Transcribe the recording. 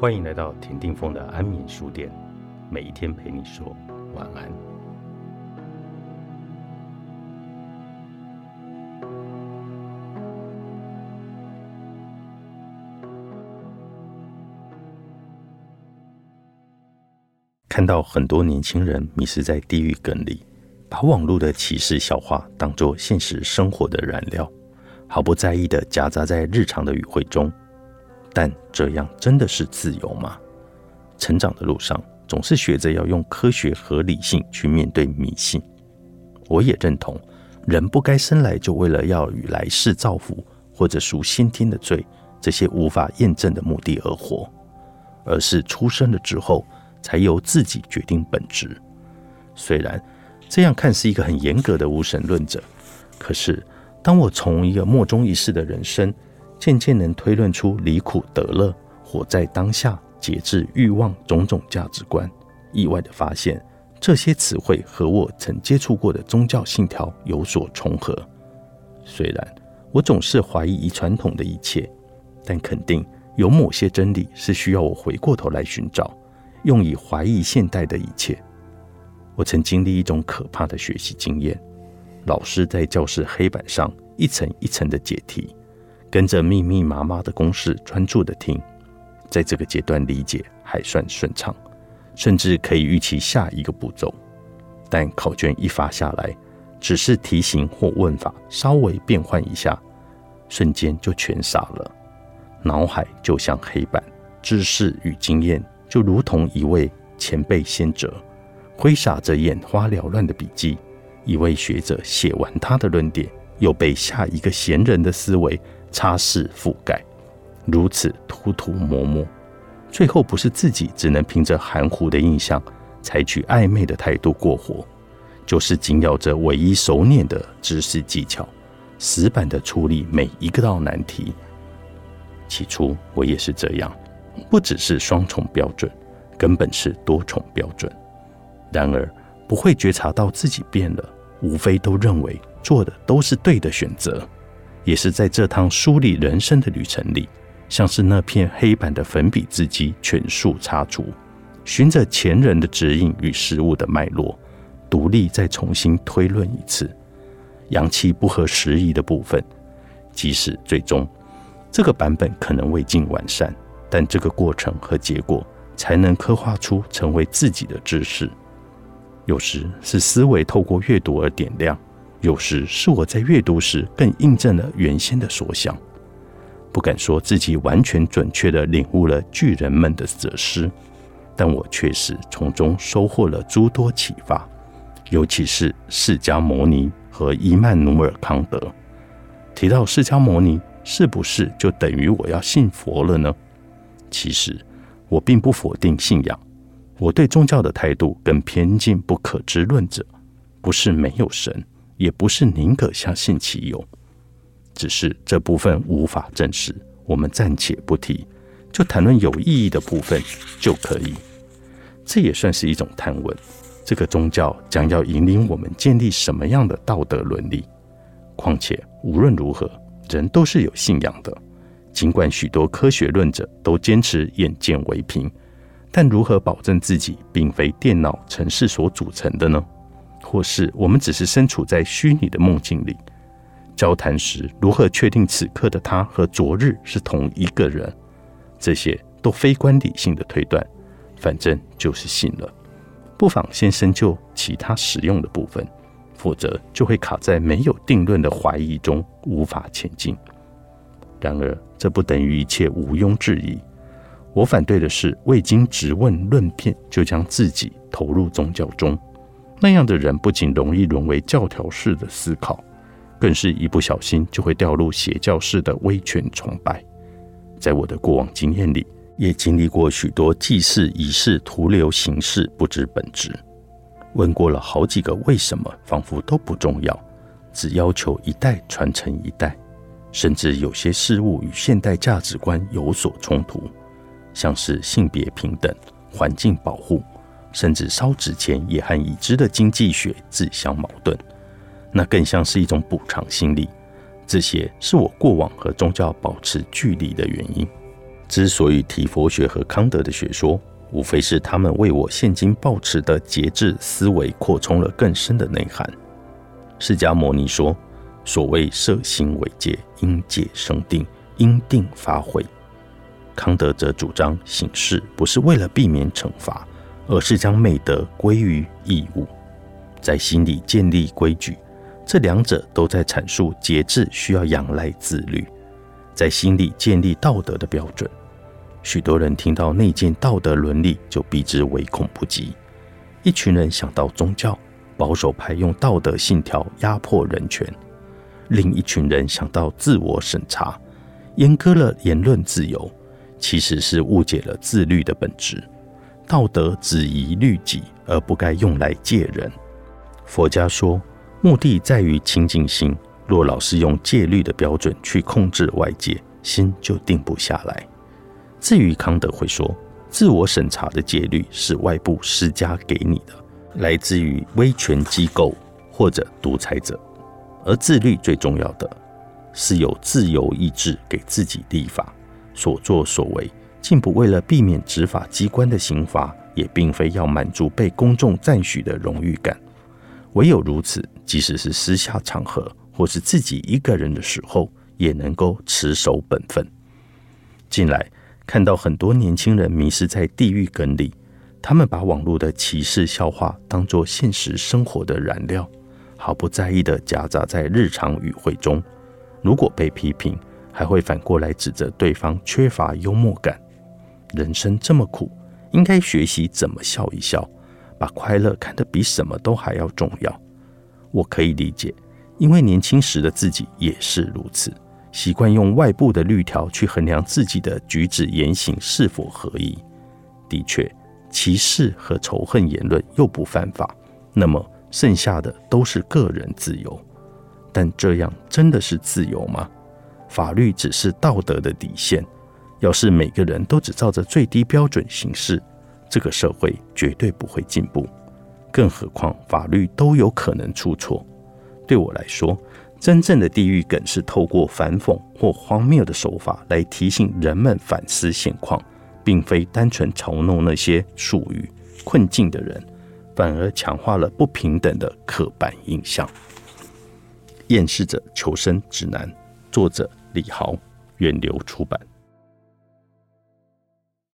欢迎来到田定峰的安眠书店，每一天陪你说晚安。看到很多年轻人迷失在地狱梗里，把网络的歧视笑话当作现实生活的燃料，毫不在意的夹杂在日常的语汇中。但这样真的是自由吗？成长的路上，总是学着要用科学和理性去面对迷信。我也认同，人不该生来就为了要与来世造福或者赎先天的罪这些无法验证的目的而活，而是出生了之后才由自己决定本质。虽然这样看是一个很严格的无神论者，可是当我从一个莫衷一是的人生，渐渐能推论出离苦得乐、活在当下、节制欲望种种价值观。意外的发现，这些词汇和我曾接触过的宗教信条有所重合。虽然我总是怀疑传统的一切，但肯定有某些真理是需要我回过头来寻找，用以怀疑现代的一切。我曾经历一种可怕的学习经验：老师在教室黑板上一层一层的解题。跟着密密麻麻的公式专注的听，在这个阶段理解还算顺畅，甚至可以预期下一个步骤。但考卷一发下来，只是题型或问法稍微变换一下，瞬间就全傻了。脑海就像黑板，知识与经验就如同一位前辈先哲，挥洒着眼花缭乱的笔记。一位学者写完他的论点，又被下一个闲人的思维。擦拭覆盖，如此涂涂抹抹，最后不是自己只能凭着含糊的印象，采取暧昧的态度过活，就是紧咬着唯一熟练的知识技巧，死板的处理每一个道难题。起初我也是这样，不只是双重标准，根本是多重标准。然而不会觉察到自己变了，无非都认为做的都是对的选择。也是在这趟梳理人生的旅程里，像是那片黑板的粉笔字迹全数擦除，循着前人的指引与事物的脉络，独立再重新推论一次，阳气不合时宜的部分，即使最终这个版本可能未尽完善，但这个过程和结果才能刻画出成为自己的知识。有时是思维透过阅读而点亮。有时是我在阅读时更印证了原先的所想，不敢说自己完全准确地领悟了巨人们的哲思，但我确实从中收获了诸多启发，尤其是释迦牟尼和伊曼努尔康德。提到释迦牟尼，是不是就等于我要信佛了呢？其实我并不否定信仰，我对宗教的态度更偏近不可知论者，不是没有神。也不是宁可相信其有，只是这部分无法证实，我们暂且不提，就谈论有意义的部分就可以。这也算是一种探问：这个宗教将要引领我们建立什么样的道德伦理？况且无论如何，人都是有信仰的。尽管许多科学论者都坚持眼见为凭，但如何保证自己并非电脑程式所组成的呢？或是我们只是身处在虚拟的梦境里，交谈时如何确定此刻的他和昨日是同一个人？这些都非关理性的推断，反正就是信了。不妨先深究其他实用的部分，否则就会卡在没有定论的怀疑中，无法前进。然而，这不等于一切毋庸置疑。我反对的是未经质问论辩就将自己投入宗教中。那样的人不仅容易沦为教条式的思考，更是一不小心就会掉入邪教式的威权崇拜。在我的过往经验里，也经历过许多祭祀仪式徒留形式，不知本质。问过了好几个为什么，仿佛都不重要，只要求一代传承一代。甚至有些事物与现代价值观有所冲突，像是性别平等、环境保护。甚至烧纸钱也和已知的经济学自相矛盾，那更像是一种补偿心理。这些是我过往和宗教保持距离的原因。之所以提佛学和康德的学说，无非是他们为我现今抱持的节制思维扩充了更深的内涵。释迦牟尼说：“所谓色心为戒，因戒生定，因定发慧。”康德则主张行事不是为了避免惩罚，而是将美德归于义务，在心里建立规矩。这两者都在阐述节制需要仰赖自律，在心里建立道德的标准。许多人听到内建道德伦理，就避之唯恐不及。一群人想到宗教，保守派用道德信条压迫人权；另一群人想到自我审查，阉割了言论自由。其实是误解了自律的本质。道德只宜律己，而不该用来戒人。佛家说，目的在于清净心。若老是用戒律的标准去控制外界，心就定不下来。至于康德会说，自我审查的戒律是外部施加给你的，来自于威权机构或者独裁者，而自律最重要的是有自由意志给自己立法，所作所为，竟不为了避免执法机关的刑罚，也并非要满足被公众赞许的荣誉感。唯有如此，即使是私下场合或是自己一个人的时候，也能够持守本分。近来。看到很多年轻人迷失在地狱梗里，他们把网络的歧视笑话当作现实生活的燃料，毫不在意地夹杂在日常语汇中。如果被批评，还会反过来指责对方缺乏幽默感。人生这么苦，应该学习怎么笑一笑，把快乐看得比什么都还要重要。我可以理解，因为年轻时的自己也是如此。习惯用外部的律条去衡量自己的举止言行是否合宜，的确，歧视和仇恨言论又不犯法，那么剩下的都是个人自由。但这样真的是自由吗？法律只是道德的底线，要是每个人都只照着最低标准行事，这个社会绝对不会进步。更何况法律都有可能出错。对我来说。真正的地狱梗是透过反讽或荒谬的手法来提醒人们反思现况，并非单纯嘲弄那些处于困境的人，反而强化了不平等的刻板印象。《厌世者求生指南》，作者李豪，远流出版。